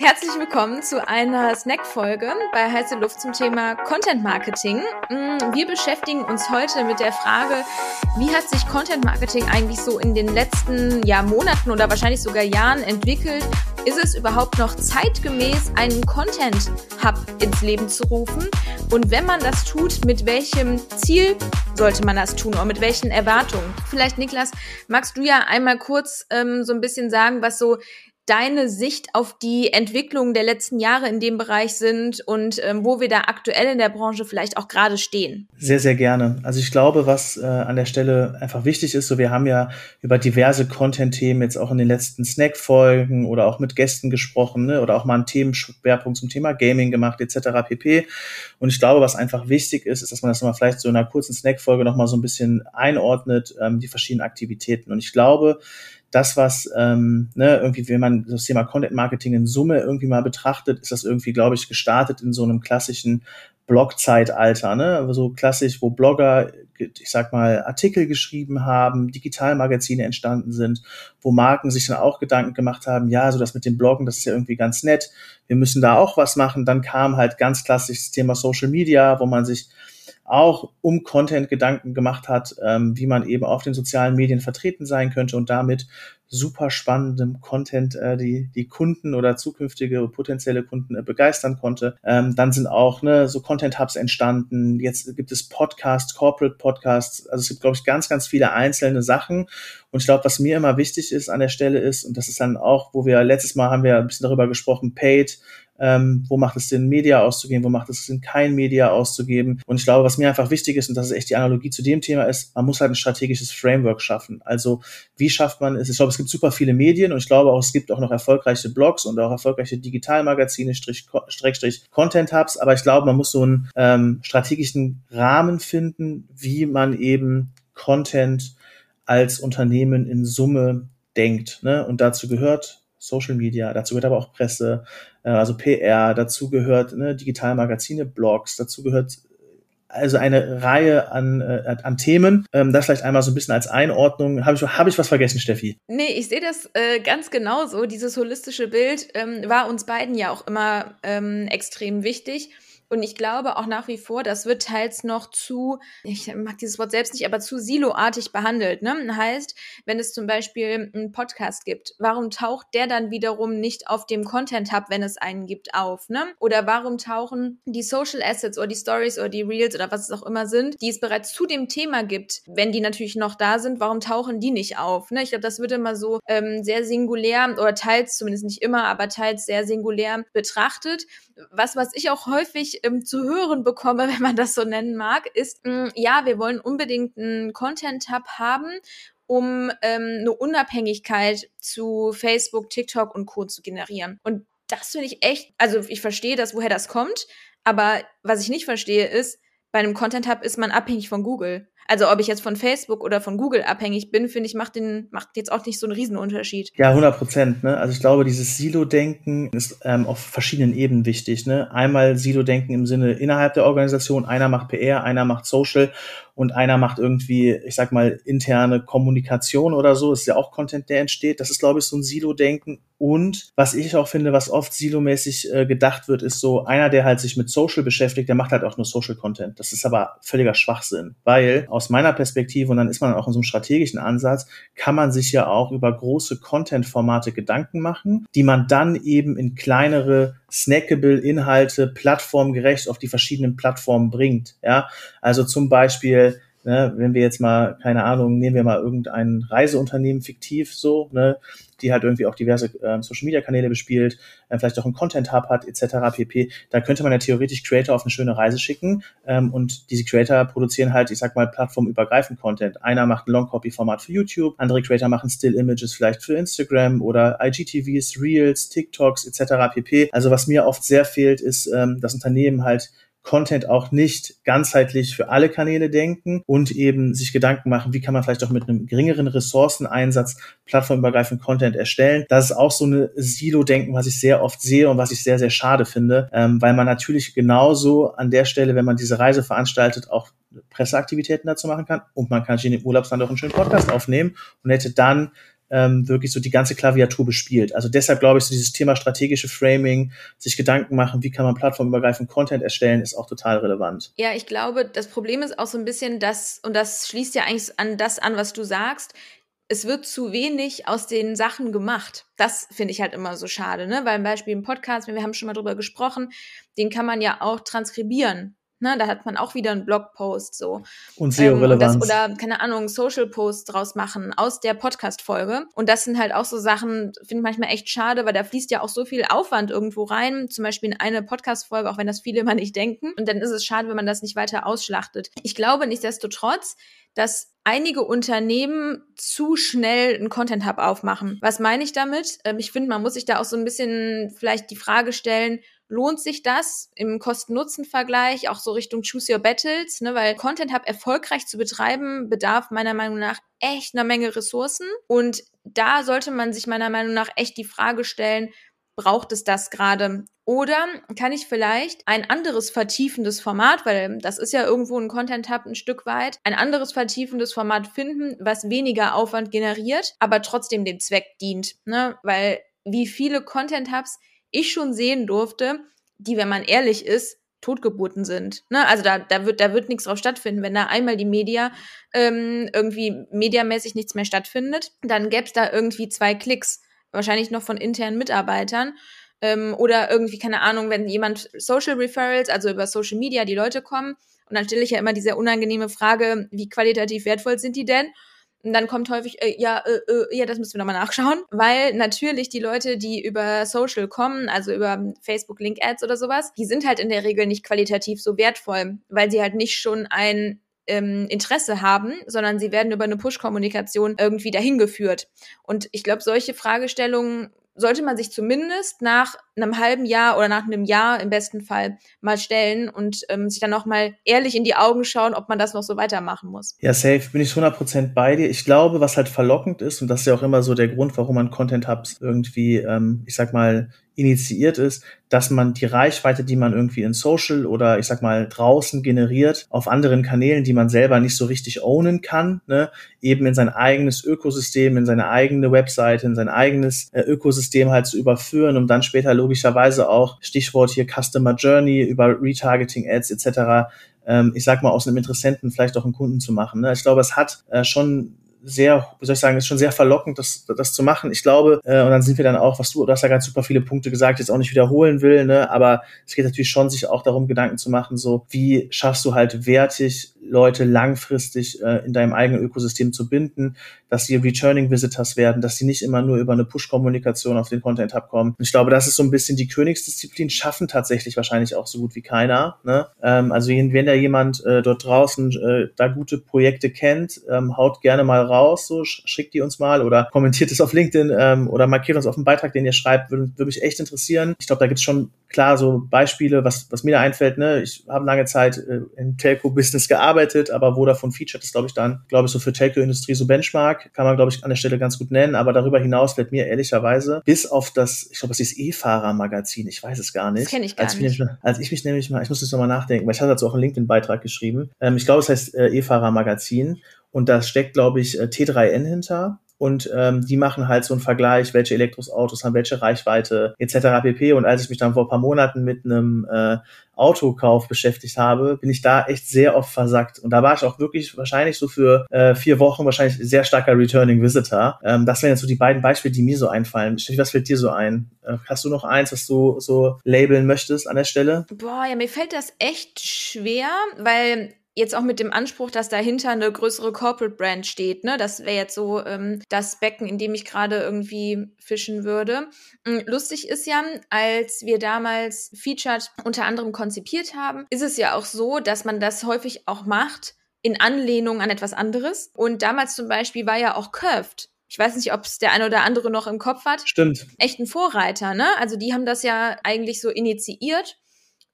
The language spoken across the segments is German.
Herzlich willkommen zu einer Snack-Folge bei Heiße Luft zum Thema Content Marketing. Mm, wir beschäftigen uns heute mit der Frage, wie hat sich Content Marketing eigentlich so in den letzten ja, Monaten oder wahrscheinlich sogar Jahren entwickelt? Ist es überhaupt noch zeitgemäß, einen Content Hub ins Leben zu rufen? Und wenn man das tut, mit welchem Ziel sollte man das tun oder mit welchen Erwartungen? Vielleicht, Niklas, magst du ja einmal kurz ähm, so ein bisschen sagen, was so deine Sicht auf die Entwicklung der letzten Jahre in dem Bereich sind und ähm, wo wir da aktuell in der Branche vielleicht auch gerade stehen. Sehr, sehr gerne. Also ich glaube, was äh, an der Stelle einfach wichtig ist, so wir haben ja über diverse Content-Themen jetzt auch in den letzten Snack-Folgen oder auch mit Gästen gesprochen ne, oder auch mal einen Themenschwerpunkt zum Thema Gaming gemacht etc. pp. Und ich glaube, was einfach wichtig ist, ist, dass man das nochmal vielleicht so in einer kurzen Snack-Folge nochmal so ein bisschen einordnet, ähm, die verschiedenen Aktivitäten. Und ich glaube, das, was ähm, ne, irgendwie, wenn man das Thema Content Marketing in Summe irgendwie mal betrachtet, ist das irgendwie, glaube ich, gestartet in so einem klassischen Blog-Zeitalter, ne? So klassisch, wo Blogger, ich sag mal, Artikel geschrieben haben, Digitalmagazine entstanden sind, wo Marken sich dann auch Gedanken gemacht haben, ja, so das mit dem Bloggen, das ist ja irgendwie ganz nett, wir müssen da auch was machen. Dann kam halt ganz klassisch das Thema Social Media, wo man sich auch um Content Gedanken gemacht hat, ähm, wie man eben auf den sozialen Medien vertreten sein könnte und damit super spannendem Content äh, die, die Kunden oder zukünftige potenzielle Kunden äh, begeistern konnte. Ähm, dann sind auch ne, so Content-Hubs entstanden. Jetzt gibt es Podcasts, Corporate Podcasts. Also es gibt, glaube ich, ganz, ganz viele einzelne Sachen. Und ich glaube, was mir immer wichtig ist an der Stelle ist, und das ist dann auch, wo wir letztes Mal haben wir ein bisschen darüber gesprochen, Paid, ähm, wo macht es Sinn, Media auszugeben, wo macht es Sinn, kein Media auszugeben. Und ich glaube, was mir einfach wichtig ist, und das ist echt die Analogie zu dem Thema, ist, man muss halt ein strategisches Framework schaffen. Also wie schafft man es? Ich glaube, es gibt super viele Medien und ich glaube auch, es gibt auch noch erfolgreiche Blogs und auch erfolgreiche Digitalmagazine, Strich, Strich Content-Hubs, aber ich glaube, man muss so einen ähm, strategischen Rahmen finden, wie man eben Content als Unternehmen in Summe denkt. Ne? Und dazu gehört Social Media, dazu gehört aber auch Presse, äh, also PR, dazu gehört ne, Digitalmagazine, Blogs, dazu gehört also eine Reihe an, äh, an Themen. Ähm, das vielleicht einmal so ein bisschen als Einordnung. Habe ich, hab ich was vergessen, Steffi? Nee, ich sehe das äh, ganz genauso. Dieses holistische Bild ähm, war uns beiden ja auch immer ähm, extrem wichtig. Und ich glaube auch nach wie vor, das wird teils noch zu, ich mag dieses Wort selbst nicht, aber zu siloartig behandelt. Ne? Heißt, wenn es zum Beispiel einen Podcast gibt, warum taucht der dann wiederum nicht auf dem Content Hub, wenn es einen gibt, auf? Ne? Oder warum tauchen die Social Assets oder die Stories oder die Reels oder was es auch immer sind, die es bereits zu dem Thema gibt, wenn die natürlich noch da sind, warum tauchen die nicht auf? Ne? Ich glaube, das wird immer so ähm, sehr singulär oder teils, zumindest nicht immer, aber teils sehr singulär betrachtet. Was, was ich auch häufig ähm, zu hören bekomme, wenn man das so nennen mag, ist, mh, mm, ja, wir wollen unbedingt einen Content-Hub haben, um ähm, eine Unabhängigkeit zu Facebook, TikTok und Co. zu generieren. Und das finde ich echt, also ich verstehe das, woher das kommt, aber was ich nicht verstehe ist, bei einem Content Hub ist man abhängig von Google. Also ob ich jetzt von Facebook oder von Google abhängig bin, finde ich, macht, den, macht jetzt auch nicht so einen Riesenunterschied. Ja, 100 Prozent. Ne? Also ich glaube, dieses Silo-Denken ist ähm, auf verschiedenen Ebenen wichtig. Ne? Einmal Silo-Denken im Sinne innerhalb der Organisation. Einer macht PR, einer macht Social und einer macht irgendwie, ich sag mal, interne Kommunikation oder so. Ist ja auch Content, der entsteht. Das ist, glaube ich, so ein Silo-Denken. Und was ich auch finde, was oft silomäßig äh, gedacht wird, ist so, einer, der halt sich mit Social beschäftigt, der macht halt auch nur Social-Content. Das ist aber völliger Schwachsinn, weil aus meiner Perspektive, und dann ist man auch in so einem strategischen Ansatz, kann man sich ja auch über große Content-Formate Gedanken machen, die man dann eben in kleinere snackable Inhalte plattformgerecht auf die verschiedenen Plattformen bringt. Ja, also zum Beispiel, ne, wenn wir jetzt mal, keine Ahnung, nehmen wir mal irgendein Reiseunternehmen fiktiv so, ne, die halt irgendwie auch diverse äh, Social Media Kanäle bespielt, äh, vielleicht auch einen Content Hub hat, etc. pp. Da könnte man ja theoretisch Creator auf eine schöne Reise schicken ähm, und diese Creator produzieren halt, ich sag mal, plattformübergreifend Content. Einer macht ein Long Copy Format für YouTube, andere Creator machen Still Images vielleicht für Instagram oder IGTVs, Reels, TikToks etc. pp. Also was mir oft sehr fehlt, ist, ähm, das Unternehmen halt Content auch nicht ganzheitlich für alle Kanäle denken und eben sich Gedanken machen, wie kann man vielleicht auch mit einem geringeren Ressourceneinsatz plattformübergreifend Content erstellen. Das ist auch so eine Silo-Denken, was ich sehr oft sehe und was ich sehr, sehr schade finde, ähm, weil man natürlich genauso an der Stelle, wenn man diese Reise veranstaltet, auch Presseaktivitäten dazu machen kann und man kann sich in den Urlaubsland auch einen schönen Podcast aufnehmen und hätte dann ähm, wirklich so die ganze Klaviatur bespielt. Also deshalb glaube ich, so dieses Thema strategische Framing, sich Gedanken machen, wie kann man plattformübergreifend Content erstellen, ist auch total relevant. Ja, ich glaube, das Problem ist auch so ein bisschen das, und das schließt ja eigentlich an das an, was du sagst, es wird zu wenig aus den Sachen gemacht. Das finde ich halt immer so schade, ne? Weil zum Beispiel im Podcast, wir haben schon mal drüber gesprochen, den kann man ja auch transkribieren. Ne, da hat man auch wieder einen Blogpost so. Und SEO-Relevanz. Ähm, oder, keine Ahnung, Social-Posts draus machen aus der Podcast-Folge. Und das sind halt auch so Sachen, finde ich manchmal echt schade, weil da fließt ja auch so viel Aufwand irgendwo rein, zum Beispiel in eine Podcast-Folge, auch wenn das viele immer nicht denken. Und dann ist es schade, wenn man das nicht weiter ausschlachtet. Ich glaube nichtsdestotrotz, dass einige Unternehmen zu schnell einen Content Hub aufmachen. Was meine ich damit? Ähm, ich finde, man muss sich da auch so ein bisschen vielleicht die Frage stellen, lohnt sich das im Kosten-Nutzen-Vergleich auch so Richtung Choose Your Battles, ne, weil Content Hub erfolgreich zu betreiben bedarf meiner Meinung nach echt einer Menge Ressourcen und da sollte man sich meiner Meinung nach echt die Frage stellen, braucht es das gerade? Oder kann ich vielleicht ein anderes vertiefendes Format, weil das ist ja irgendwo ein Content Hub ein Stück weit, ein anderes vertiefendes Format finden, was weniger Aufwand generiert, aber trotzdem dem Zweck dient, ne? Weil wie viele Content Hubs ich schon sehen durfte, die, wenn man ehrlich ist, Totgeburten sind. Ne? Also da, da wird, da wird nichts drauf stattfinden. Wenn da einmal die Media ähm, irgendwie mediamäßig nichts mehr stattfindet, dann gäbe es da irgendwie zwei Klicks, wahrscheinlich noch von internen Mitarbeitern. Ähm, oder irgendwie, keine Ahnung, wenn jemand Social Referrals, also über Social Media die Leute kommen, und dann stelle ich ja immer diese unangenehme Frage, wie qualitativ wertvoll sind die denn? Und dann kommt häufig, äh, ja, äh, äh, ja, das müssen wir nochmal nachschauen, weil natürlich die Leute, die über Social kommen, also über Facebook Link Ads oder sowas, die sind halt in der Regel nicht qualitativ so wertvoll, weil sie halt nicht schon ein ähm, Interesse haben, sondern sie werden über eine Push-Kommunikation irgendwie dahin geführt. Und ich glaube, solche Fragestellungen sollte man sich zumindest nach einem halben Jahr oder nach einem Jahr im besten Fall mal stellen und ähm, sich dann noch mal ehrlich in die Augen schauen, ob man das noch so weitermachen muss. Ja, safe, bin ich 100% bei dir. Ich glaube, was halt verlockend ist, und das ist ja auch immer so der Grund, warum man Content Hubs irgendwie, ähm, ich sag mal, initiiert ist, dass man die Reichweite, die man irgendwie in Social oder ich sag mal draußen generiert, auf anderen Kanälen, die man selber nicht so richtig ownen kann, ne, eben in sein eigenes Ökosystem, in seine eigene Webseite, in sein eigenes äh, Ökosystem halt zu überführen, um dann später logischerweise auch, Stichwort hier Customer Journey, über Retargeting Ads etc., ähm, ich sag mal, aus einem Interessenten vielleicht auch einen Kunden zu machen. Ne? Ich glaube, es hat äh, schon sehr, wie soll ich sagen, ist schon sehr verlockend, das, das zu machen. Ich glaube, äh, und dann sind wir dann auch, was du, du hast ja ganz super viele Punkte gesagt, jetzt auch nicht wiederholen will, ne, aber es geht natürlich schon, sich auch darum, Gedanken zu machen, so, wie schaffst du halt wertig Leute langfristig äh, in deinem eigenen Ökosystem zu binden, dass sie Returning Visitors werden, dass sie nicht immer nur über eine Push-Kommunikation auf den Content Hub kommen. Ich glaube, das ist so ein bisschen die Königsdisziplin, schaffen tatsächlich wahrscheinlich auch so gut wie keiner. Ne? Ähm, also wenn da jemand äh, dort draußen äh, da gute Projekte kennt, ähm, haut gerne mal raus, so schickt die uns mal oder kommentiert es auf LinkedIn ähm, oder markiert uns auf dem Beitrag, den ihr schreibt, würde, würde mich echt interessieren. Ich glaube, da gibt es schon klar so Beispiele, was, was mir da einfällt. Ne? Ich habe lange Zeit äh, im Telco-Business gearbeitet, aber Vodafone featured ist, glaube ich, dann, glaube ich, so für Telco-Industrie so Benchmark, kann man, glaube ich, an der Stelle ganz gut nennen. Aber darüber hinaus fällt mir ehrlicherweise bis auf das, ich glaube, das ist E-Fahrer-Magazin, ich weiß es gar nicht. Das kenne ich gar als nicht. Ich, als ich mich nämlich mal, ich muss das nochmal nachdenken, weil ich hatte dazu auch einen LinkedIn-Beitrag geschrieben. Ähm, ich glaube, es heißt äh, E-Fahrer-Magazin. Und da steckt, glaube ich, äh, T3N hinter und ähm, die machen halt so einen Vergleich, welche Elektroautos haben welche Reichweite etc. pp. Und als ich mich dann vor ein paar Monaten mit einem äh, Autokauf beschäftigt habe, bin ich da echt sehr oft versackt. Und da war ich auch wirklich wahrscheinlich so für äh, vier Wochen wahrscheinlich sehr starker Returning Visitor. Ähm, das wären jetzt so die beiden Beispiele, die mir so einfallen. Steffi, was fällt dir so ein? Äh, hast du noch eins, was du so labeln möchtest an der Stelle? Boah, ja, mir fällt das echt schwer, weil jetzt auch mit dem Anspruch, dass dahinter eine größere Corporate Brand steht. Ne? Das wäre jetzt so ähm, das Becken, in dem ich gerade irgendwie fischen würde. Mm, lustig ist ja, als wir damals Featured unter anderem konzipiert haben, ist es ja auch so, dass man das häufig auch macht in Anlehnung an etwas anderes. Und damals zum Beispiel war ja auch Curved ich weiß nicht, ob es der eine oder andere noch im Kopf hat. Stimmt. Echt ein Vorreiter, ne? Also die haben das ja eigentlich so initiiert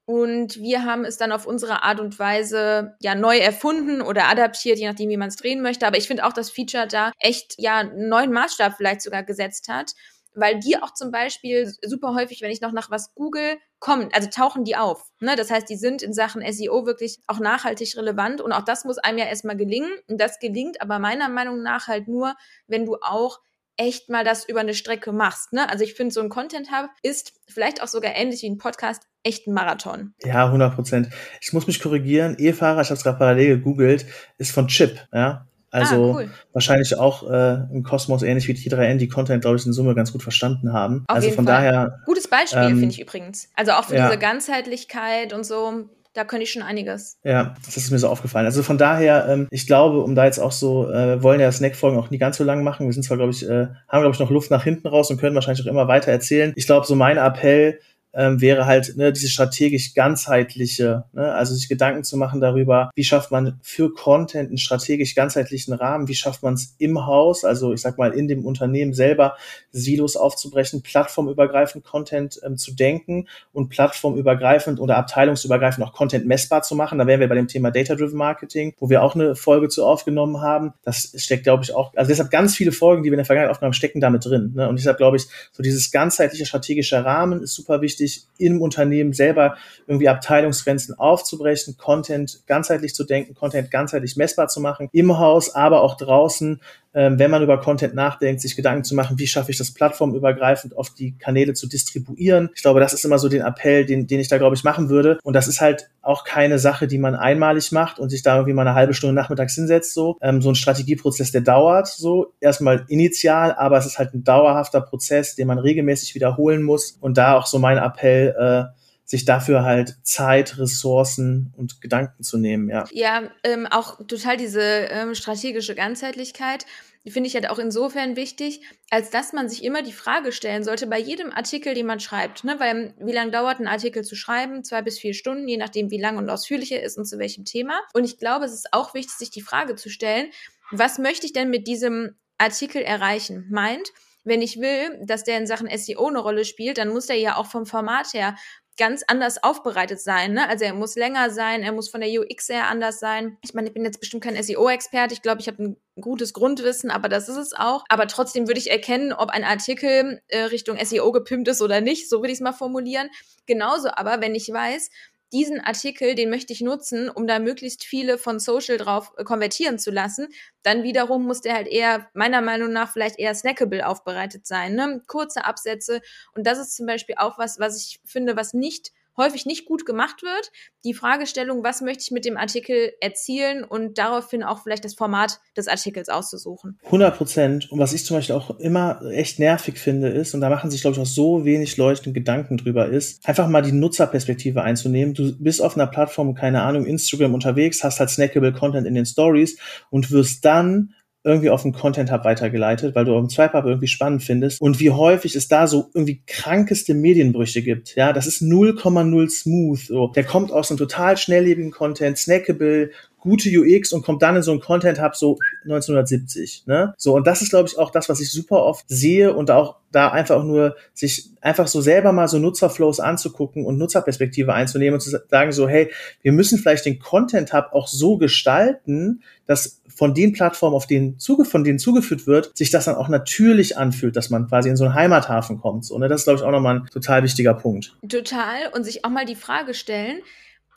und wir haben es dann auf unsere Art und Weise ja neu erfunden oder adaptiert, je nachdem, wie man es drehen möchte. Aber ich finde auch, dass Feature da echt ja einen neuen Maßstab vielleicht sogar gesetzt hat, weil die auch zum Beispiel super häufig, wenn ich noch nach was google, kommen, also tauchen die auf. Ne? Das heißt, die sind in Sachen SEO wirklich auch nachhaltig relevant und auch das muss einem ja erstmal gelingen. Und das gelingt aber meiner Meinung nach halt nur, wenn du auch echt mal das über eine Strecke machst. Ne? Also ich finde, so ein Content Hub ist vielleicht auch sogar ähnlich wie ein Podcast echt ein Marathon. Ja, 100 Prozent. Ich muss mich korrigieren. E-Fahrer, ich habe es gerade parallel gegoogelt, ist von Chip. Ja, also ah, cool. wahrscheinlich auch äh, im Kosmos ähnlich wie T3N, die Content, glaube ich, in Summe ganz gut verstanden haben. Auf also von Fall. daher. Gutes Beispiel, ähm, finde ich übrigens. Also auch für ja. diese Ganzheitlichkeit und so da könnte ich schon einiges. Ja, das ist mir so aufgefallen. Also von daher, ähm, ich glaube, um da jetzt auch so, äh, wollen ja Snack-Folgen auch nie ganz so lang machen. Wir sind zwar, glaube ich, äh, haben, glaube ich, noch Luft nach hinten raus und können wahrscheinlich auch immer weiter erzählen. Ich glaube, so mein Appell ähm, wäre halt ne, diese strategisch ganzheitliche, ne, also sich Gedanken zu machen darüber, wie schafft man für Content einen strategisch ganzheitlichen Rahmen, wie schafft man es im Haus, also ich sag mal in dem Unternehmen selber Silos aufzubrechen, plattformübergreifend Content ähm, zu denken und plattformübergreifend oder abteilungsübergreifend auch Content messbar zu machen. Da wären wir bei dem Thema Data-Driven Marketing, wo wir auch eine Folge zu aufgenommen haben. Das steckt, glaube ich, auch, also deshalb ganz viele Folgen, die wir in der Vergangenheit aufgenommen haben, stecken damit drin. Ne? Und deshalb glaube ich, so dieses ganzheitliche strategische Rahmen ist super wichtig wichtig, im Unternehmen selber irgendwie Abteilungsgrenzen aufzubrechen, Content ganzheitlich zu denken, Content ganzheitlich messbar zu machen, im Haus, aber auch draußen, ähm, wenn man über Content nachdenkt, sich Gedanken zu machen, wie schaffe ich das plattformübergreifend auf die Kanäle zu distribuieren. Ich glaube, das ist immer so den Appell, den, den ich da, glaube ich, machen würde. Und das ist halt auch keine Sache, die man einmalig macht und sich da irgendwie mal eine halbe Stunde nachmittags hinsetzt. So, ähm, so ein Strategieprozess, der dauert so erstmal initial, aber es ist halt ein dauerhafter Prozess, den man regelmäßig wiederholen muss. Und da auch so mein Appell, äh, sich dafür halt Zeit, Ressourcen und Gedanken zu nehmen, ja. Ja, ähm, auch total diese ähm, strategische Ganzheitlichkeit finde ich halt auch insofern wichtig, als dass man sich immer die Frage stellen sollte bei jedem Artikel, den man schreibt, ne? weil wie lange dauert ein Artikel zu schreiben? Zwei bis vier Stunden, je nachdem, wie lang und ausführlich er ist und zu welchem Thema. Und ich glaube, es ist auch wichtig, sich die Frage zu stellen, was möchte ich denn mit diesem Artikel erreichen? Meint, wenn ich will, dass der in Sachen SEO eine Rolle spielt, dann muss der ja auch vom Format her ganz anders aufbereitet sein. Ne? Also er muss länger sein, er muss von der UX her anders sein. Ich meine, ich bin jetzt bestimmt kein SEO-Experte. Ich glaube, ich habe ein gutes Grundwissen, aber das ist es auch. Aber trotzdem würde ich erkennen, ob ein Artikel äh, Richtung SEO gepimpt ist oder nicht. So würde ich es mal formulieren. Genauso aber, wenn ich weiß, diesen Artikel, den möchte ich nutzen, um da möglichst viele von Social drauf äh, konvertieren zu lassen. Dann wiederum muss der halt eher, meiner Meinung nach, vielleicht eher snackable aufbereitet sein. Ne? Kurze Absätze. Und das ist zum Beispiel auch was, was ich finde, was nicht häufig nicht gut gemacht wird. Die Fragestellung, was möchte ich mit dem Artikel erzielen und daraufhin auch vielleicht das Format des Artikels auszusuchen. 100 Prozent. Und was ich zum Beispiel auch immer echt nervig finde, ist, und da machen sich, glaube ich, auch so wenig Leute Gedanken drüber, ist, einfach mal die Nutzerperspektive einzunehmen. Du bist auf einer Plattform, keine Ahnung, Instagram unterwegs, hast halt snackable Content in den Stories und wirst dann irgendwie auf den Content Hub weitergeleitet, weil du auf dem Swipe Hub irgendwie spannend findest und wie häufig es da so irgendwie krankeste Medienbrüche gibt. Ja, das ist 0,0 smooth. So. Der kommt aus einem total schnelllebigen Content, snackable, gute UX und kommt dann in so einen Content Hub so 1970. Ne? So, und das ist, glaube ich, auch das, was ich super oft sehe und auch da einfach nur sich einfach so selber mal so Nutzerflows anzugucken und Nutzerperspektive einzunehmen und zu sagen so, hey, wir müssen vielleicht den Content Hub auch so gestalten, dass von den Plattformen, auf denen zuge von denen zugeführt wird, sich das dann auch natürlich anfühlt, dass man quasi in so einen Heimathafen kommt. So, ne? Das ist, glaube ich, auch nochmal ein total wichtiger Punkt. Total. Und sich auch mal die Frage stellen,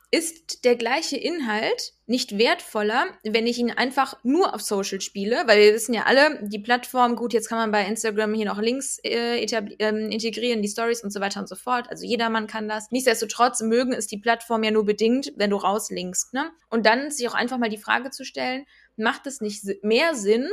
ist der gleiche Inhalt nicht wertvoller, wenn ich ihn einfach nur auf Social spiele, weil wir wissen ja alle, die Plattform, gut, jetzt kann man bei Instagram hier noch Links äh, ähm, integrieren, die Stories und so weiter und so fort. Also jedermann kann das. Nichtsdestotrotz mögen es die Plattform ja nur bedingt, wenn du rauslinkst. Ne? Und dann sich auch einfach mal die Frage zu stellen, macht es nicht mehr Sinn,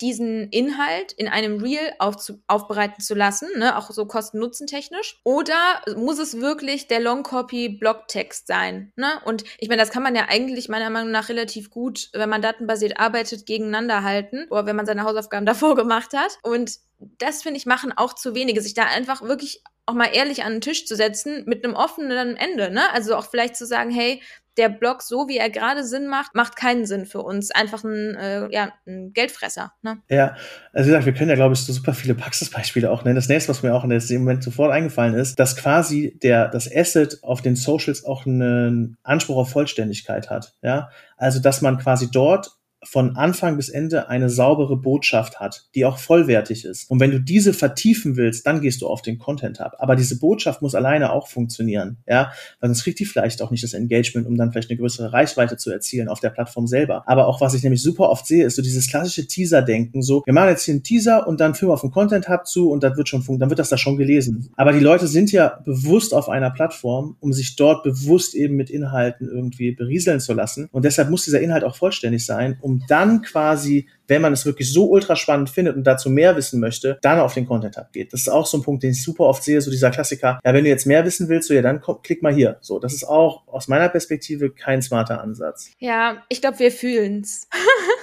diesen Inhalt in einem Reel aufzu aufbereiten zu lassen, ne, auch so kosten-nutzen-technisch? Oder muss es wirklich der Long-Copy-Blogtext sein? Ne? Und ich meine, das kann man ja eigentlich meiner Meinung nach relativ gut, wenn man datenbasiert arbeitet, gegeneinander halten oder wenn man seine Hausaufgaben davor gemacht hat. Und das, finde ich, machen auch zu wenige, sich da einfach wirklich auch mal ehrlich an den Tisch zu setzen mit einem offenen Ende, ne? Also auch vielleicht zu sagen, hey, der Blog, so wie er gerade Sinn macht, macht keinen Sinn für uns. Einfach ein, äh, ja, ein Geldfresser. Ne? Ja, also wie gesagt, wir können ja, glaube ich, so super viele Praxisbeispiele auch nennen. Das nächste, was mir auch in dem Moment sofort eingefallen ist, dass quasi der, das Asset auf den Socials auch einen Anspruch auf Vollständigkeit hat. Ja, also dass man quasi dort von Anfang bis Ende eine saubere Botschaft hat, die auch vollwertig ist. Und wenn du diese vertiefen willst, dann gehst du auf den Content Hub. Aber diese Botschaft muss alleine auch funktionieren, ja, weil sonst kriegt die vielleicht auch nicht das Engagement, um dann vielleicht eine größere Reichweite zu erzielen auf der Plattform selber. Aber auch was ich nämlich super oft sehe, ist so dieses klassische Teaser-Denken, so, wir machen jetzt hier einen Teaser und dann filmen wir auf den Content Hub zu und das wird schon, dann wird das da schon gelesen. Aber die Leute sind ja bewusst auf einer Plattform, um sich dort bewusst eben mit Inhalten irgendwie berieseln zu lassen. Und deshalb muss dieser Inhalt auch vollständig sein, um dann quasi, wenn man es wirklich so ultra spannend findet und dazu mehr wissen möchte, dann auf den Content Hub geht. Das ist auch so ein Punkt, den ich super oft sehe, so dieser Klassiker, ja, wenn du jetzt mehr wissen willst, so ja, dann komm, klick mal hier. So, das ist auch aus meiner Perspektive kein smarter Ansatz. Ja, ich glaube, wir fühlen's.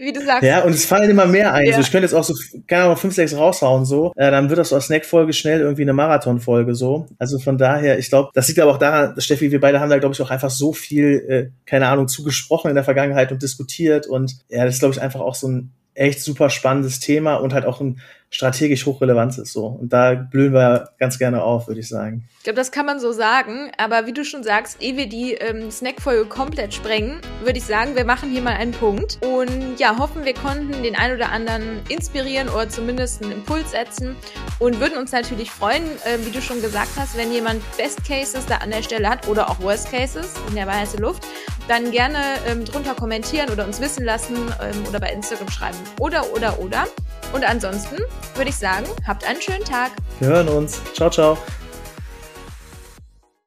Wie du sagst. Ja, und es fallen immer mehr ein. Ja. So, ich könnte jetzt auch so, keine Ahnung, fünf, sechs raushauen, so. Äh, dann wird das aus Snack-Folge schnell irgendwie eine Marathon-Folge, so. Also von daher, ich glaube, das liegt aber auch daran, Steffi, wir beide haben da, glaube ich, auch einfach so viel, äh, keine Ahnung, zugesprochen in der Vergangenheit und diskutiert und ja, das ist, glaube ich, einfach auch so ein echt super spannendes Thema und halt auch ein strategisch hochrelevant ist. So. Und da blühen wir ganz gerne auf, würde ich sagen. Ich glaube, das kann man so sagen. Aber wie du schon sagst, ehe wir die ähm, Snackfolge komplett sprengen, würde ich sagen, wir machen hier mal einen Punkt. Und ja, hoffen, wir konnten den einen oder anderen inspirieren oder zumindest einen Impuls setzen. Und würden uns natürlich freuen, äh, wie du schon gesagt hast, wenn jemand Best Cases da an der Stelle hat oder auch Worst Cases in der weiße Luft, dann gerne ähm, drunter kommentieren oder uns wissen lassen ähm, oder bei Instagram schreiben. Oder, oder, oder. Und ansonsten würde ich sagen, habt einen schönen Tag. Wir hören uns. Ciao, ciao.